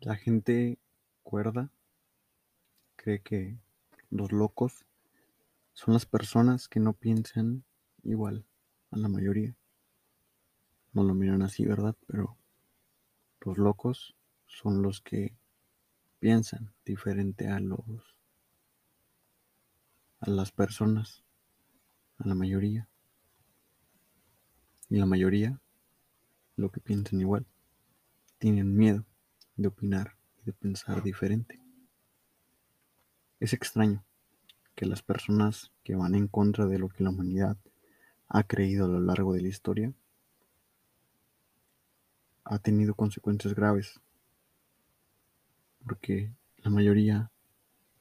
La gente cuerda cree que los locos son las personas que no piensan igual a la mayoría. No lo miran así, ¿verdad? Pero los locos son los que piensan diferente a los a las personas, a la mayoría. Y la mayoría lo que piensan igual. Tienen miedo de opinar y de pensar diferente. Es extraño que las personas que van en contra de lo que la humanidad ha creído a lo largo de la historia ha tenido consecuencias graves porque la mayoría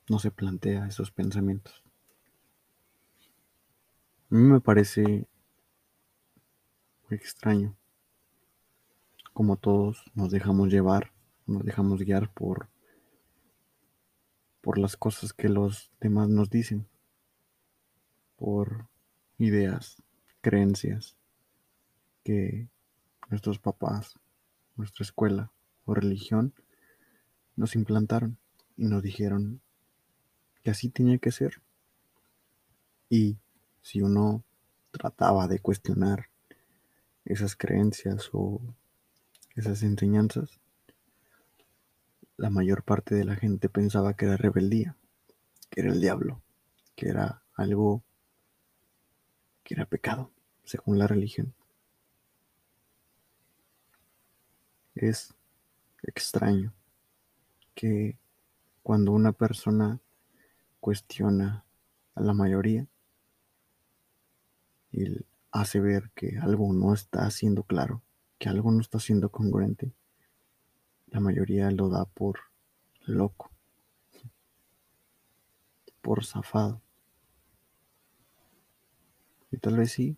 no se plantea esos pensamientos. A mí me parece muy extraño como todos nos dejamos llevar, nos dejamos guiar por por las cosas que los demás nos dicen, por ideas, creencias que nuestros papás, nuestra escuela o religión nos implantaron y nos dijeron que así tenía que ser. Y si uno trataba de cuestionar esas creencias o esas enseñanzas, la mayor parte de la gente pensaba que era rebeldía, que era el diablo, que era algo que era pecado, según la religión. Es extraño que cuando una persona cuestiona a la mayoría y hace ver que algo no está siendo claro, que algo no está siendo congruente, la mayoría lo da por loco, por zafado. Y tal vez sí,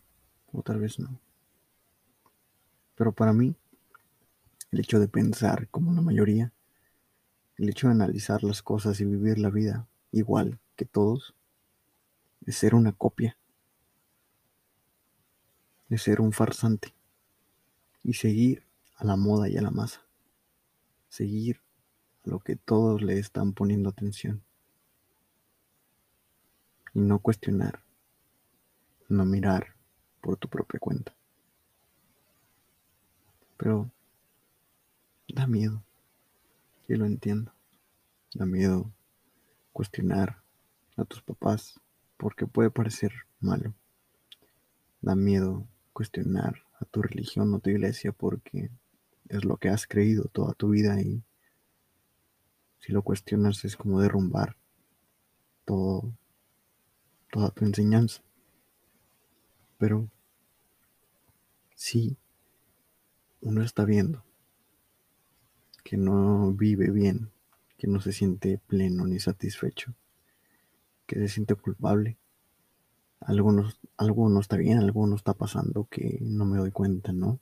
o tal vez no. Pero para mí, el hecho de pensar como la mayoría, el hecho de analizar las cosas y vivir la vida igual que todos, es ser una copia, de ser un farsante y seguir a la moda y a la masa seguir a lo que todos le están poniendo atención. Y no cuestionar, no mirar por tu propia cuenta. Pero da miedo, y lo entiendo. Da miedo cuestionar a tus papás porque puede parecer malo. Da miedo cuestionar a tu religión o tu iglesia porque es lo que has creído toda tu vida y si lo cuestionas es como derrumbar todo, toda tu enseñanza. Pero si uno está viendo que no vive bien, que no se siente pleno ni satisfecho, que se siente culpable, algo no, algo no está bien, algo no está pasando que no me doy cuenta, ¿no?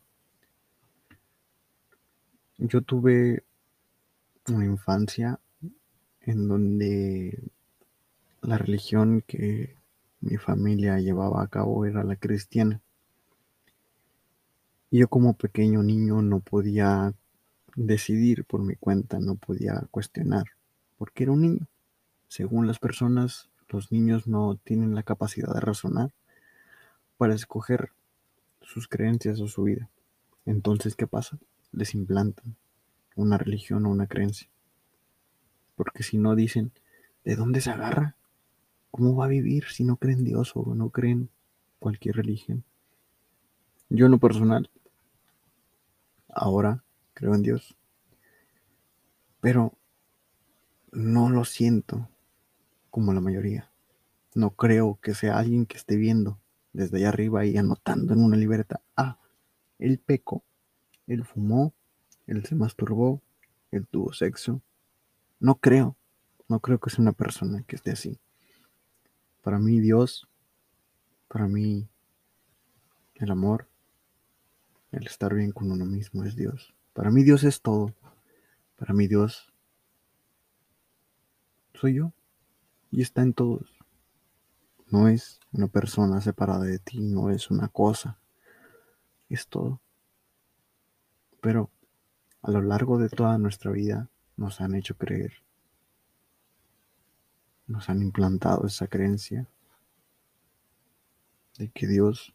Yo tuve una infancia en donde la religión que mi familia llevaba a cabo era la cristiana. Y yo como pequeño niño no podía decidir por mi cuenta, no podía cuestionar, porque era un niño. Según las personas, los niños no tienen la capacidad de razonar para escoger sus creencias o su vida. Entonces, ¿qué pasa? Les implantan una religión o una creencia. Porque si no dicen, ¿de dónde se agarra? ¿Cómo va a vivir si no creen Dios o no creen cualquier religión? Yo en lo personal, ahora creo en Dios, pero no lo siento como la mayoría. No creo que sea alguien que esté viendo desde allá arriba y anotando en una libreta, ah, el peco, él fumó, él se masturbó, él tuvo sexo. No creo, no creo que sea una persona que esté así. Para mí Dios, para mí el amor, el estar bien con uno mismo es Dios. Para mí Dios es todo. Para mí Dios soy yo y está en todos. No es una persona separada de ti, no es una cosa, es todo. Pero a lo largo de toda nuestra vida nos han hecho creer, nos han implantado esa creencia de que Dios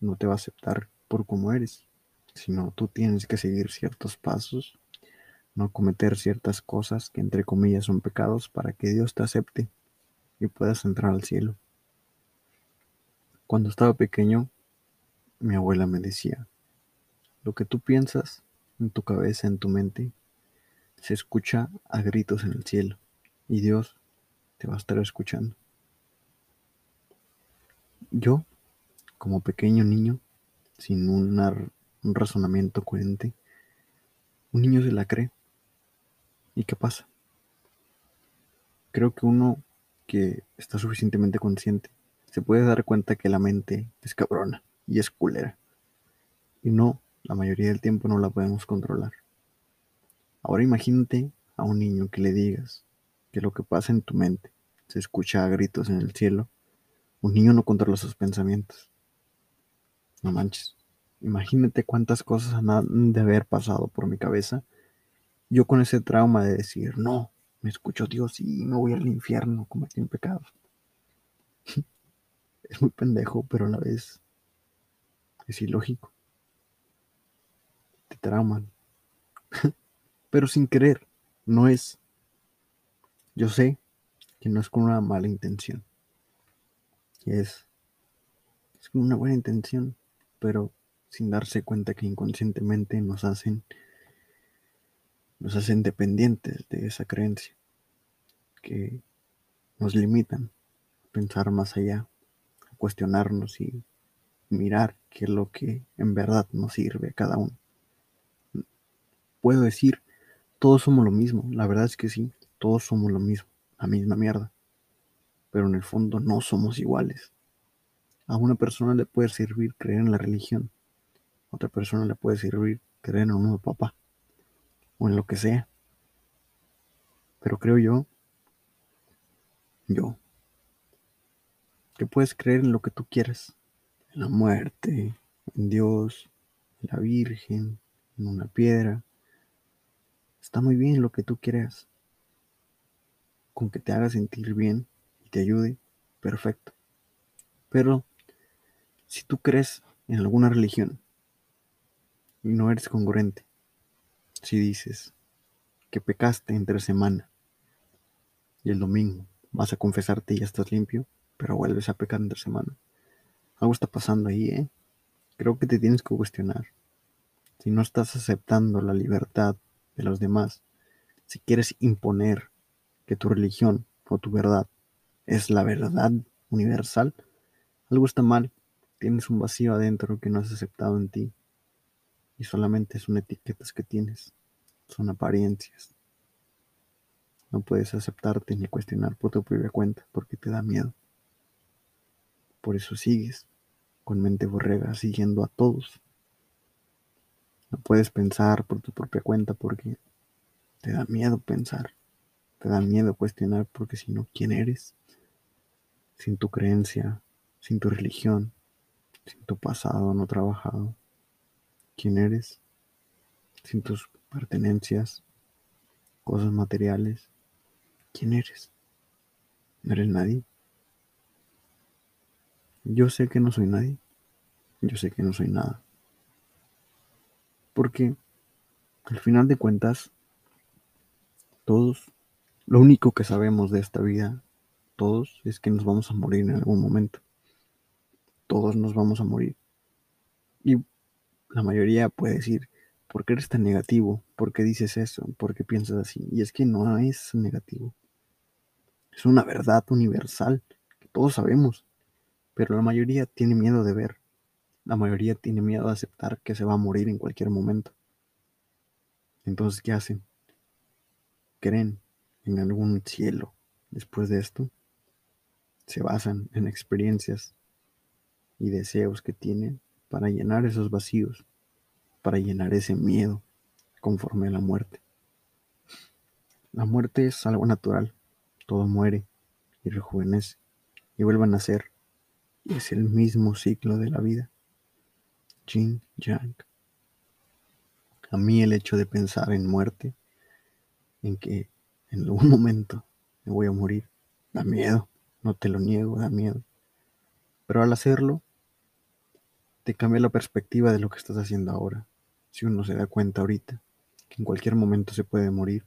no te va a aceptar por como eres, sino tú tienes que seguir ciertos pasos, no cometer ciertas cosas que entre comillas son pecados para que Dios te acepte y puedas entrar al cielo. Cuando estaba pequeño, mi abuela me decía, lo que tú piensas en tu cabeza, en tu mente, se escucha a gritos en el cielo y Dios te va a estar escuchando. Yo, como pequeño niño, sin un razonamiento coherente, un niño se la cree. ¿Y qué pasa? Creo que uno que está suficientemente consciente se puede dar cuenta que la mente es cabrona y es culera. Y no, la mayoría del tiempo no la podemos controlar. Ahora imagínate a un niño que le digas que lo que pasa en tu mente se escucha a gritos en el cielo. Un niño no controla sus pensamientos. No manches. Imagínate cuántas cosas han de haber pasado por mi cabeza. Yo con ese trauma de decir, no, me escucho Dios y me voy al infierno, cometí un pecado. es muy pendejo, pero a la vez es ilógico. Trauman. pero sin querer, no es. Yo sé que no es con una mala intención. Es, es con una buena intención, pero sin darse cuenta que inconscientemente nos hacen nos hacen dependientes de esa creencia, que nos limitan a pensar más allá, a cuestionarnos y mirar qué es lo que en verdad nos sirve a cada uno. Puedo decir todos somos lo mismo, la verdad es que sí, todos somos lo mismo, la misma mierda. Pero en el fondo no somos iguales. A una persona le puede servir creer en la religión, a otra persona le puede servir creer en un nuevo papá, o en lo que sea. Pero creo yo, yo, que puedes creer en lo que tú quieras, en la muerte, en Dios, en la Virgen, en una piedra, Está muy bien lo que tú creas. Con que te haga sentir bien y te ayude, perfecto. Pero si tú crees en alguna religión y no eres congruente, si dices que pecaste entre semana y el domingo vas a confesarte y ya estás limpio, pero vuelves a pecar entre semana, algo está pasando ahí, ¿eh? Creo que te tienes que cuestionar. Si no estás aceptando la libertad de los demás, si quieres imponer que tu religión o tu verdad es la verdad universal, algo está mal. Tienes un vacío adentro que no has aceptado en ti. Y solamente son etiquetas que tienes. Son apariencias. No puedes aceptarte ni cuestionar por tu propia cuenta porque te da miedo. Por eso sigues con mente borrega siguiendo a todos no puedes pensar por tu propia cuenta porque te da miedo pensar. Te da miedo cuestionar porque si no, ¿quién eres? Sin tu creencia, sin tu religión, sin tu pasado no trabajado. ¿Quién eres? Sin tus pertenencias, cosas materiales. ¿Quién eres? No eres nadie. Yo sé que no soy nadie. Yo sé que no soy nada. Porque al final de cuentas, todos, lo único que sabemos de esta vida, todos, es que nos vamos a morir en algún momento. Todos nos vamos a morir. Y la mayoría puede decir, ¿por qué eres tan negativo? ¿Por qué dices eso? ¿Por qué piensas así? Y es que no es negativo. Es una verdad universal que todos sabemos, pero la mayoría tiene miedo de ver. La mayoría tiene miedo de aceptar que se va a morir en cualquier momento. Entonces, ¿qué hacen? ¿Creen en algún cielo después de esto? Se basan en experiencias y deseos que tienen para llenar esos vacíos, para llenar ese miedo conforme a la muerte. La muerte es algo natural, todo muere y rejuvenece y vuelve a nacer, es el mismo ciclo de la vida. Jin Yang. A mí el hecho de pensar en muerte en que en algún momento me voy a morir. Da miedo, no te lo niego, da miedo. Pero al hacerlo, te cambia la perspectiva de lo que estás haciendo ahora. Si uno se da cuenta ahorita que en cualquier momento se puede morir,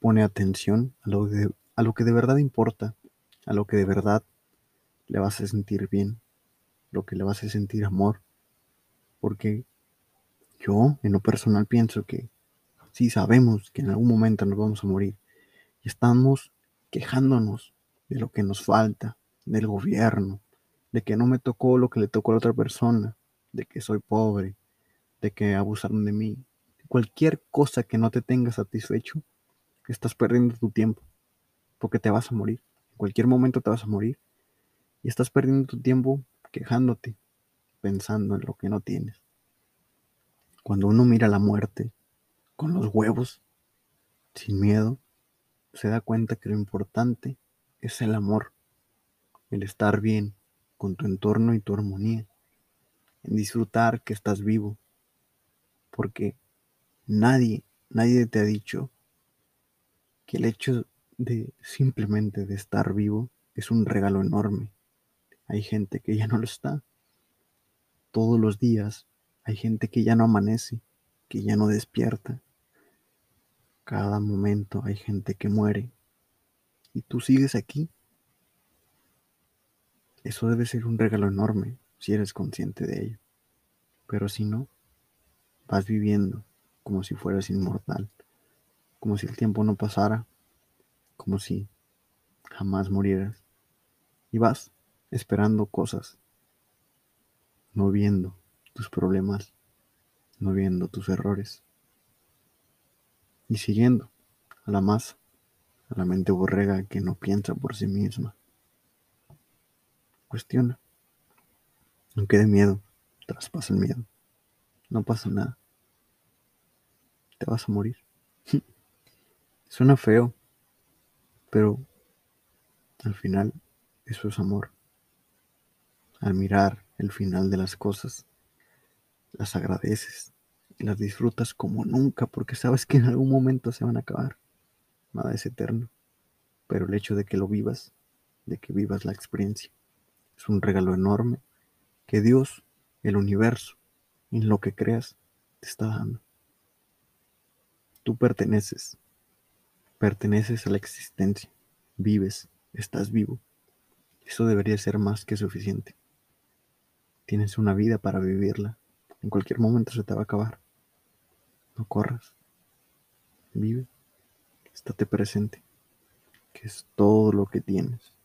pone atención a lo, de, a lo que de verdad importa, a lo que de verdad le vas a sentir bien, lo que le vas a sentir amor. Porque yo, en lo personal, pienso que si sabemos que en algún momento nos vamos a morir. Y estamos quejándonos de lo que nos falta, del gobierno, de que no me tocó lo que le tocó a la otra persona, de que soy pobre, de que abusaron de mí, cualquier cosa que no te tenga satisfecho, estás perdiendo tu tiempo, porque te vas a morir. En cualquier momento te vas a morir y estás perdiendo tu tiempo quejándote, pensando en lo que no tienes. Cuando uno mira la muerte con los huevos, sin miedo, se da cuenta que lo importante es el amor, el estar bien con tu entorno y tu armonía, en disfrutar que estás vivo, porque nadie, nadie te ha dicho que el hecho de simplemente de estar vivo es un regalo enorme. Hay gente que ya no lo está. Todos los días hay gente que ya no amanece, que ya no despierta. Cada momento hay gente que muere. Y tú sigues aquí. Eso debe ser un regalo enorme si eres consciente de ello. Pero si no, vas viviendo como si fueras inmortal, como si el tiempo no pasara, como si jamás murieras. Y vas esperando cosas, no viendo tus problemas, no viendo tus errores. Y siguiendo a la masa, a la mente borrega que no piensa por sí misma. Cuestiona. No quede miedo, traspasa el miedo. No pasa nada. Te vas a morir. Suena feo, pero al final eso es amor. Al mirar el final de las cosas, las agradeces y las disfrutas como nunca porque sabes que en algún momento se van a acabar. Nada es eterno, pero el hecho de que lo vivas, de que vivas la experiencia, es un regalo enorme que Dios, el universo, en lo que creas, te está dando. Tú perteneces, perteneces a la existencia, vives, estás vivo. Eso debería ser más que suficiente. Tienes una vida para vivirla. En cualquier momento se te va a acabar. No corras. Vive. Estate presente. Que es todo lo que tienes.